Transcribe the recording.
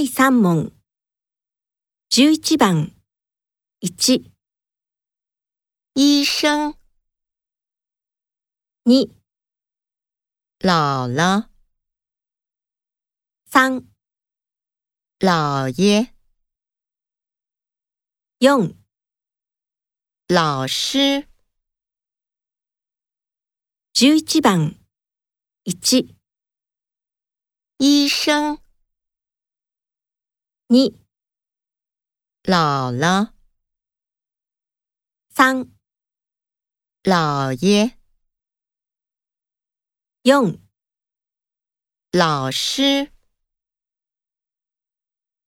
第3問。11番。1、医生、2、姥姥、3、姥爷、4、老师、11番。1、医生、2、姥姥、3、姥爷、4老师。